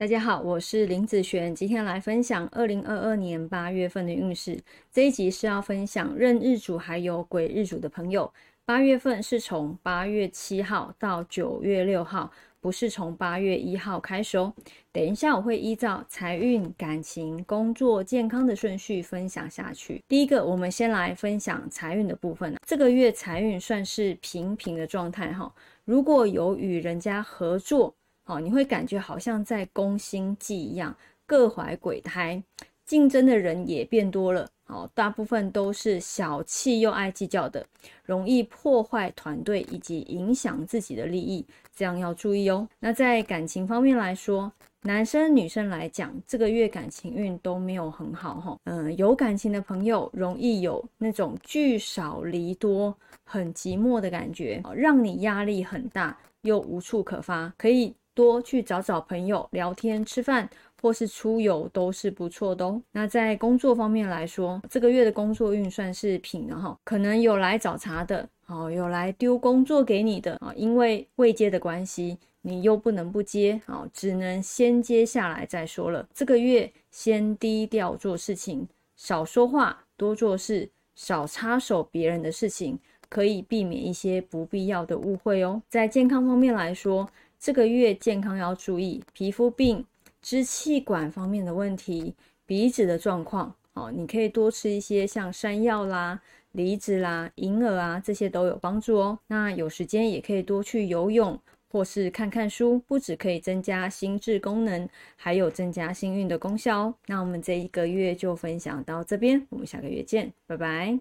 大家好，我是林子璇，今天来分享二零二二年八月份的运势。这一集是要分享壬日主还有癸日主的朋友，八月份是从八月七号到九月六号，不是从八月一号开始哦。等一下我会依照财运、感情、工作、健康的顺序分享下去。第一个，我们先来分享财运的部分这个月财运算是平平的状态哈。如果有与人家合作，哦，你会感觉好像在宫心计一样，各怀鬼胎，竞争的人也变多了。哦，大部分都是小气又爱计较的，容易破坏团队以及影响自己的利益，这样要注意哦。那在感情方面来说，男生女生来讲，这个月感情运都没有很好哈。嗯，有感情的朋友容易有那种聚少离多、很寂寞的感觉，让你压力很大又无处可发，可以。多去找找朋友聊天、吃饭，或是出游都是不错的哦。那在工作方面来说，这个月的工作运算是平的哈，可能有来找茬的，哦，有来丢工作给你的啊，因为未接的关系，你又不能不接啊，只能先接下来再说了。这个月先低调做事情，少说话，多做事，少插手别人的事情，可以避免一些不必要的误会哦。在健康方面来说，这个月健康要注意皮肤病、支气管方面的问题、鼻子的状况哦。你可以多吃一些像山药啦、梨子啦、银耳啊，这些都有帮助哦。那有时间也可以多去游泳或是看看书，不止可以增加心智功能，还有增加幸运的功效哦。那我们这一个月就分享到这边，我们下个月见，拜拜。